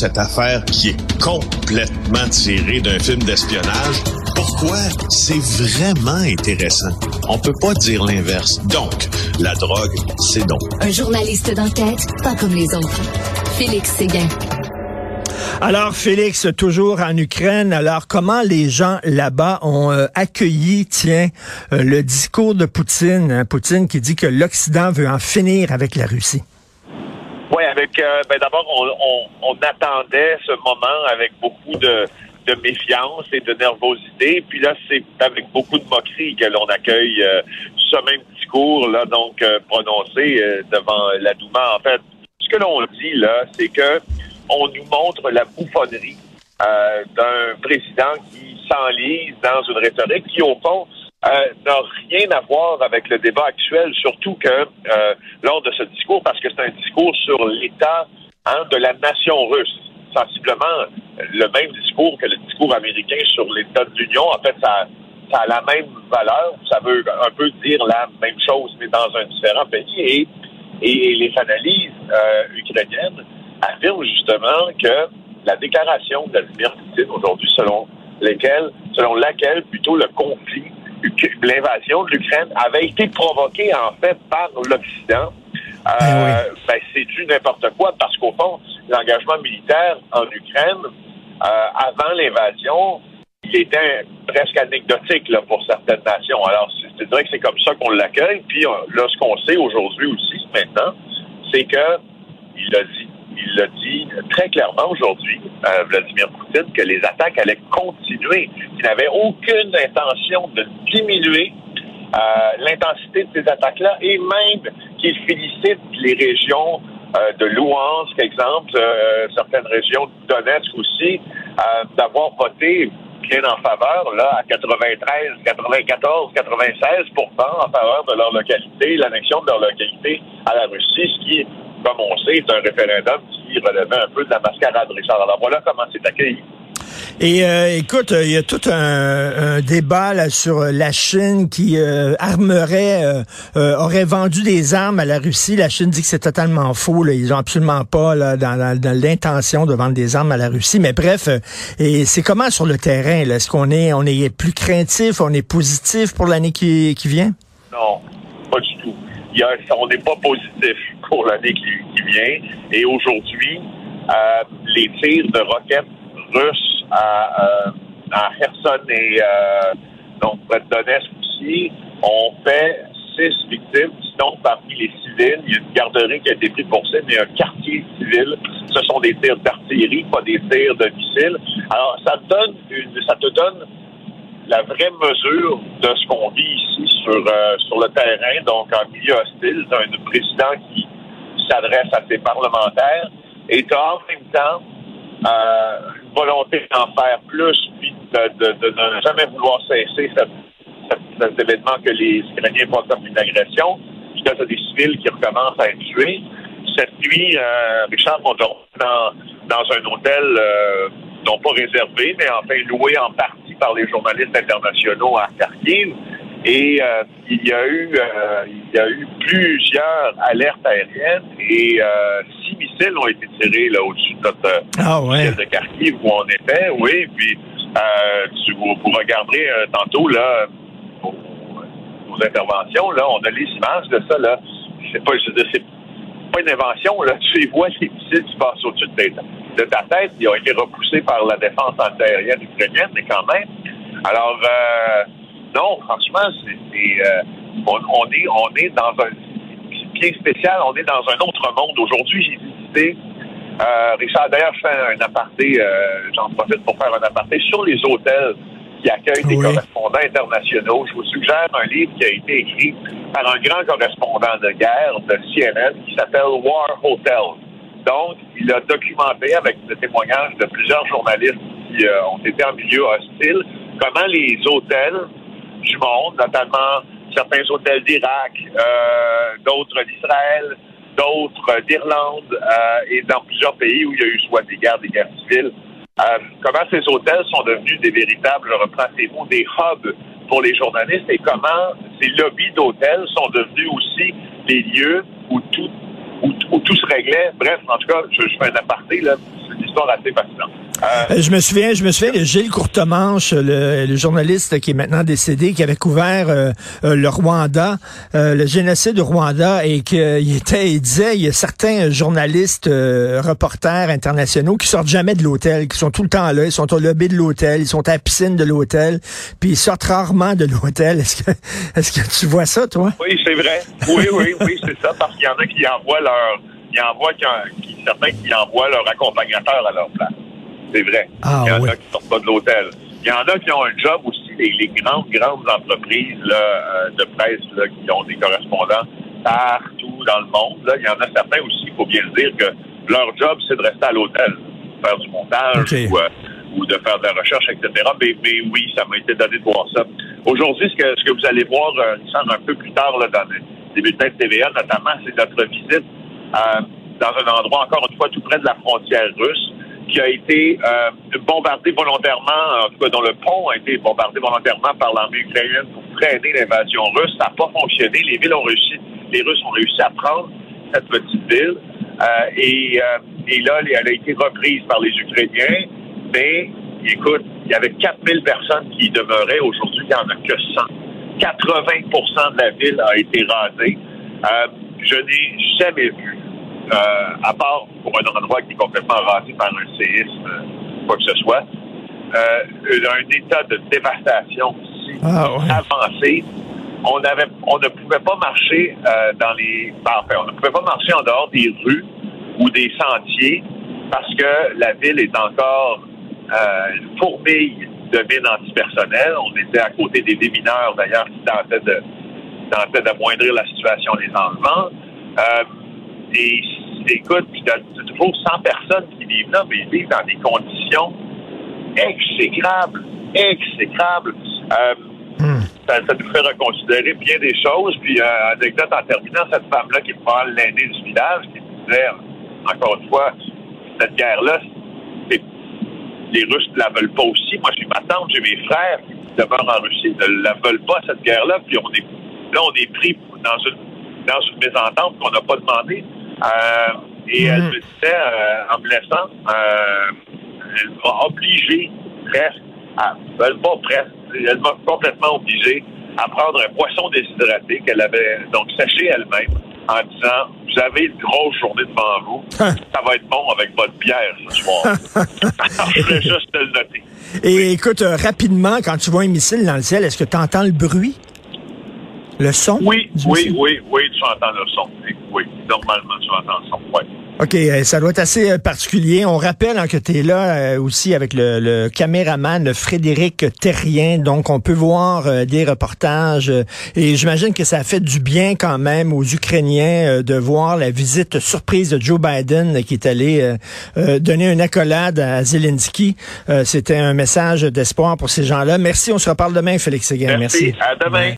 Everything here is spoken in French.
cette affaire qui est complètement tirée d'un film d'espionnage. Pourquoi? C'est vraiment intéressant. On peut pas dire l'inverse. Donc, la drogue, c'est donc. Un journaliste d'enquête, pas comme les autres. Félix Séguin. Alors, Félix, toujours en Ukraine, alors comment les gens là-bas ont euh, accueilli, tiens, euh, le discours de Poutine, hein, Poutine qui dit que l'Occident veut en finir avec la Russie? Oui, avec euh, ben d'abord, on, attendait ce moment avec beaucoup de, méfiance et de nervosité. Puis là, c'est avec beaucoup de moquerie que l'on accueille ce même discours là, donc prononcé devant la Douma. En fait, ce que l'on dit là, c'est que on nous montre la bouffonnerie euh, d'un président qui s'enlise dans une rhétorique qui, au fond, euh, n'a rien à voir avec le débat actuel, surtout que euh, lors de ce discours, parce que c'est un discours sur l'état hein, de la nation russe, sensiblement le même discours que le discours américain sur l'état de l'Union. En fait, ça, ça a la même valeur, ça veut un peu dire la même chose, mais dans un différent pays. Et, et les analyses ukrainiennes affirme justement que la déclaration de Vladimir Poutine aujourd'hui, selon lesquelles, selon laquelle plutôt le conflit, l'invasion de l'Ukraine avait été provoquée en fait par l'Occident. Euh, ben, ben c'est du n'importe quoi parce qu'au fond, l'engagement militaire en Ukraine euh, avant l'invasion, il était presque anecdotique là, pour certaines nations. Alors, c'est vrai que c'est comme ça qu'on l'accueille. Puis là, ce qu'on sait aujourd'hui aussi, maintenant, c'est que il a dit il l'a dit très clairement aujourd'hui, euh, Vladimir Poutine, que les attaques allaient continuer, qu'il n'avait aucune intention de diminuer euh, l'intensité de ces attaques-là et même qu'il félicite les régions euh, de Louhansk, exemple, certaines régions de Donetsk aussi, d'avoir voté bien en faveur, là, à 93, 94, 96 en faveur de leur localité, l'annexion de leur localité à la Russie, ce qui comme on sait, c'est un référendum qui relevait un peu de la mascarade, Richard. Alors voilà comment c'est accueilli. Et euh, écoute, il y a tout un, débat là, sur la Chine qui euh, armerait, euh, aurait vendu des armes à la Russie. La Chine dit que c'est totalement faux. Là. Ils ont absolument pas là, dans, l'intention de vendre des armes à la Russie. Mais bref, et c'est comment sur le terrain Est-ce qu'on est, on est plus craintif, on est positif pour l'année qui, qui vient? Non, pas du tout. On n'est pas positif pour l'année qui, vient. Et aujourd'hui, euh, les tirs de roquettes russes à, euh, à Kherson et euh, donc près de Donetsk aussi ont fait six victimes. Sinon, parmi les civils, il y a une garderie qui a été prise pour ça, mais un quartier civil. Ce sont des tirs d'artillerie, pas des tirs de missiles. Alors, ça donne une, ça te donne la vraie mesure de ce qu'on vit ici sur, euh, sur le terrain, donc en milieu hostile, un président qui s'adresse à ses parlementaires et en même temps euh, une volonté d'en faire plus, puis de, de, ne jamais vouloir cesser cet événement que les Ukrainiens voient comme une agression. Puis là, des civils qui recommencent à être tués. Cette nuit, euh, Richard, on dort dans, dans un hôtel non pas réservé, mais enfin loué en partie par les journalistes internationaux à Kharkiv. Et euh, il y a eu euh, il y a eu plusieurs alertes aériennes et euh, six missiles ont été tirés là au-dessus de notre ah ouais. de Kharkiv où on était. Oui, puis tu, vous, vous regarderez tantôt là nos, interventions là, on a les images de ça là. C'est pas je c'est pas une invention là. Tu vois les missiles qui passent au-dessus de, de ta tête. Ils ont été repoussés par la défense antiaérienne ukrainienne, mais quand même. Alors euh, non, franchement, c'est euh, on, est on est dans un bien spécial. On est dans un autre monde aujourd'hui. J'ai visité euh, Richard. D'ailleurs, je fais un aparté. J'en profite pour faire un aparté sur les hôtels qui accueillent des correspondants internationaux. Je vous suggère un livre qui a été écrit par un grand correspondant de guerre de CNN qui s'appelle War Hotel. Donc, il a documenté avec le témoignage de plusieurs journalistes qui ont été en milieu hostile comment les hôtels du monde, notamment certains hôtels d'Irak, euh, d'autres d'Israël, d'autres d'Irlande euh, et dans plusieurs pays où il y a eu soit des guerres, des guerres civiles. Euh, comment ces hôtels sont devenus des véritables, je reprends ces mots, des hubs pour les journalistes et comment ces lobbies d'hôtels sont devenus aussi des lieux où tout, où, tout se réglait. Bref, en tout cas, je, fais un aparté, là. Histoire assez fascinante. Euh, je me souviens, je me souviens de Gilles Courtemanche, le, le journaliste qui est maintenant décédé, qui avait couvert euh, euh, le Rwanda, le génocide du Rwanda, et qu'il était, il disait, il y a certains journalistes, reporters internationaux qui sortent jamais de l'hôtel, qui sont tout le temps là, ils sont au lobby de l'hôtel, ils sont à la piscine de l'hôtel, puis ils sortent rarement de l'hôtel. Est-ce que, est-ce que tu vois ça, toi? Oui, c'est vrai. Oui, oui, oui, c'est ça, parce qu'il y en a qui envoient leur, ils envoient, qui, certains qui envoient leur accompagnateur à leur place. C'est vrai. Ah, il y en a qui ne sortent pas de l'hôtel. Il y en a qui ont un job aussi, les, grandes, grandes entreprises là, euh, de presse là, qui ont des correspondants partout dans le monde. Là. Il y en a certains aussi, il faut bien le dire, que leur job, c'est de rester à l'hôtel, faire du montage ou, euh, ou, de faire de la recherche, etc. Mais, mais oui, ça m'a été donné de voir ça. Aujourd'hui, ce que, ce que vous allez voir, euh, un peu plus tard là, dans les bulletins de TVA, notamment, c'est notre visite euh, dans un endroit, encore une fois, tout près de la frontière russe qui a été euh, bombardé volontairement, en tout cas dont le pont a été bombardé volontairement par l'armée ukrainienne pour freiner l'invasion russe. Ça n'a pas fonctionné. Les villes ont réussi, les Russes ont réussi à prendre cette petite ville. Euh, et, euh, et là, elle a été reprise par les Ukrainiens. Mais, écoute, il y avait 4000 personnes qui demeuraient. Aujourd'hui, il n'y en a que 100. 80 de la ville a été rasée. Euh, je n'ai jamais vu euh, à part pour un endroit qui est complètement rasé par un séisme, euh, quoi que ce soit, euh, un état de dévastation si ah, avancé. On avait, on ne pouvait pas marcher dans les, ben, enfin, on ne pouvait pas marcher en dehors des rues ou des sentiers parce que la ville est encore une fourmille de mines antipersonnelles. On était à côté des démineurs d'ailleurs qui tentaient de tentaient d'amoindrir la situation des enlevements. Et écoute, puis t'as toujours 100 personnes qui vivent là, mais ils vivent dans des conditions exécrables, exécrables. Euh, hmm. ça, nous fait reconsidérer bien des choses. Puis, euh, anecdote en terminant, cette femme-là qui est probablement l'aînée du village, qui disait, encore une fois, cette guerre-là, les Russes ne la veulent pas aussi. Moi, j'ai ma tante, j'ai mes frères qui demeurent en Russie, ne la veulent pas, cette guerre-là. Puis on est, là, on est pris dans une, dans une mésentente qu'on n'a pas demandé. Euh, et elle mhm. me disait, euh, en me laissant, euh, elle m'a obligé presque, à, elle m'a presque, elle m'a complètement obligé à prendre un poisson déshydraté qu'elle avait donc séché elle-même en disant vous avez une grosse journée devant vous, hein? ça va être bon avec votre bière ce soir. je voulais juste te le noter. Et écoute, rapidement, quand tu vois un missile dans le ciel, est-ce que tu entends le bruit? Le son? Oui, oui, oui, oui, tu entends le son. Oui, normalement, tu entends le son, oui. OK, euh, ça doit être assez euh, particulier. On rappelle hein, que tu es là euh, aussi avec le, caméraman Frédéric Terrien, donc on peut voir des reportages et j'imagine que ça a fait du bien quand même aux Ukrainiens de voir la visite surprise de Joe Biden qui est allé donner une accolade à Zelensky. C'était un message d'espoir pour ces gens-là. Merci, on se reparle demain, Félix Séguin. Merci. À demain.